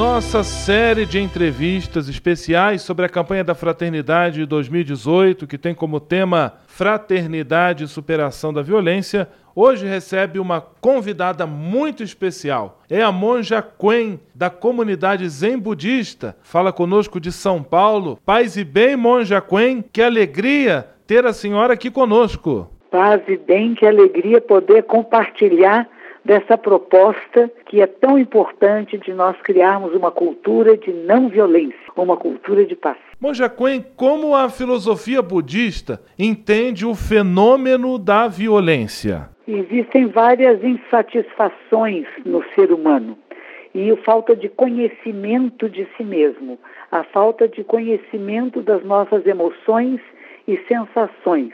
Nossa série de entrevistas especiais sobre a campanha da Fraternidade 2018, que tem como tema Fraternidade e Superação da Violência, hoje recebe uma convidada muito especial. É a monja Quen, da comunidade Zen Budista. Fala conosco de São Paulo. Paz e bem, monja Quen, que alegria ter a senhora aqui conosco. Paz e bem, que alegria poder compartilhar dessa proposta que é tão importante de nós criarmos uma cultura de não violência, uma cultura de paz. Monja Quen, como a filosofia budista entende o fenômeno da violência? Existem várias insatisfações no ser humano e a falta de conhecimento de si mesmo, a falta de conhecimento das nossas emoções e sensações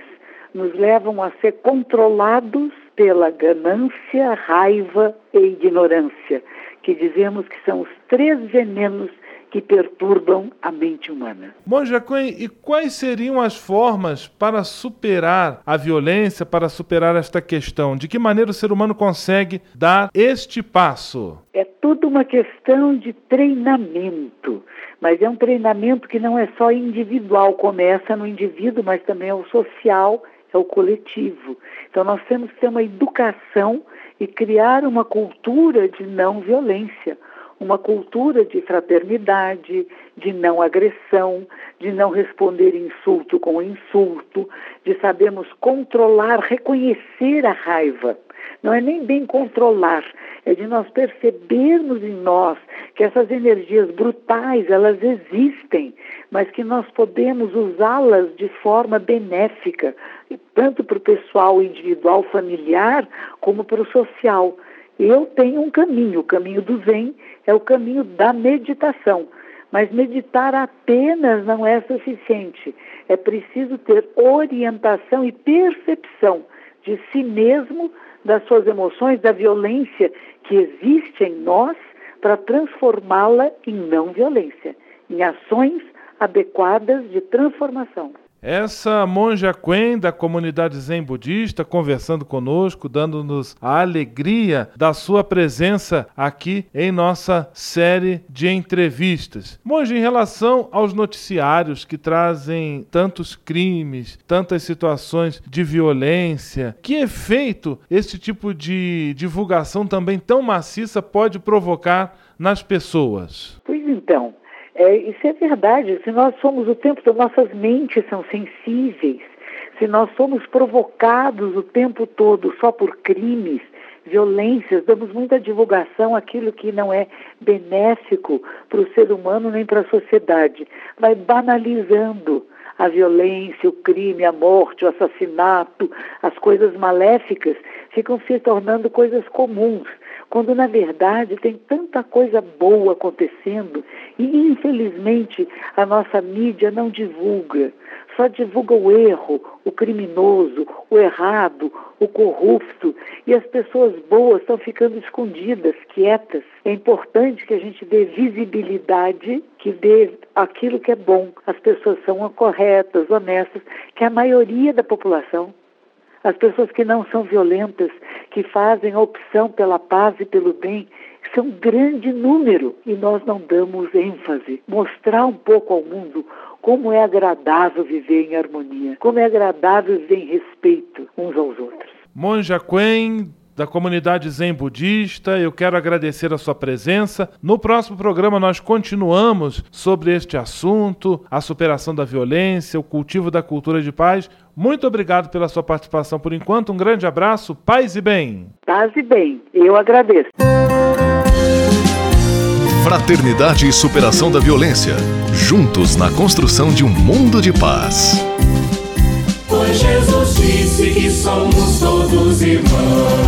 nos levam a ser controlados pela ganância, raiva e ignorância, que dizemos que são os três venenos que perturbam a mente humana. Monja Quen, e quais seriam as formas para superar a violência, para superar esta questão? De que maneira o ser humano consegue dar este passo? É tudo uma questão de treinamento, mas é um treinamento que não é só individual, começa no indivíduo, mas também é o social é o coletivo. Então nós temos que ter uma educação e criar uma cultura de não violência, uma cultura de fraternidade, de não agressão, de não responder insulto com insulto, de sabermos controlar, reconhecer a raiva. Não é nem bem controlar, é de nós percebermos em nós que essas energias brutais, elas existem, mas que nós podemos usá-las de forma benéfica, tanto para o pessoal individual, familiar, como para o social. Eu tenho um caminho, o caminho do Zen é o caminho da meditação. Mas meditar apenas não é suficiente. É preciso ter orientação e percepção de si mesmo, das suas emoções, da violência que existe em nós, para transformá-la em não violência, em ações adequadas de transformação. Essa monja Quen da comunidade Zen Budista conversando conosco, dando-nos a alegria da sua presença aqui em nossa série de entrevistas. Monja, em relação aos noticiários que trazem tantos crimes, tantas situações de violência, que efeito esse tipo de divulgação também tão maciça pode provocar nas pessoas? Pois então, é, isso é verdade. Se nós somos o tempo todo, nossas mentes são sensíveis. Se nós somos provocados o tempo todo só por crimes, violências, damos muita divulgação àquilo que não é benéfico para o ser humano nem para a sociedade. Vai banalizando a violência, o crime, a morte, o assassinato, as coisas maléficas ficam se tornando coisas comuns quando na verdade tem tanta coisa boa acontecendo e infelizmente a nossa mídia não divulga, só divulga o erro, o criminoso, o errado, o corrupto e as pessoas boas estão ficando escondidas, quietas. É importante que a gente dê visibilidade, que dê aquilo que é bom. As pessoas são corretas, honestas, que a maioria da população as pessoas que não são violentas, que fazem a opção pela paz e pelo bem, são um grande número e nós não damos ênfase. Mostrar um pouco ao mundo como é agradável viver em harmonia, como é agradável viver em respeito uns aos outros. Monja Quen, da comunidade Zen Budista. Eu quero agradecer a sua presença. No próximo programa nós continuamos sobre este assunto, a superação da violência, o cultivo da cultura de paz. Muito obrigado pela sua participação por enquanto. Um grande abraço, paz e bem. Paz e bem. Eu agradeço. Fraternidade e superação da violência. Juntos na construção de um mundo de paz. Pois Jesus disse que somos todos irmãos.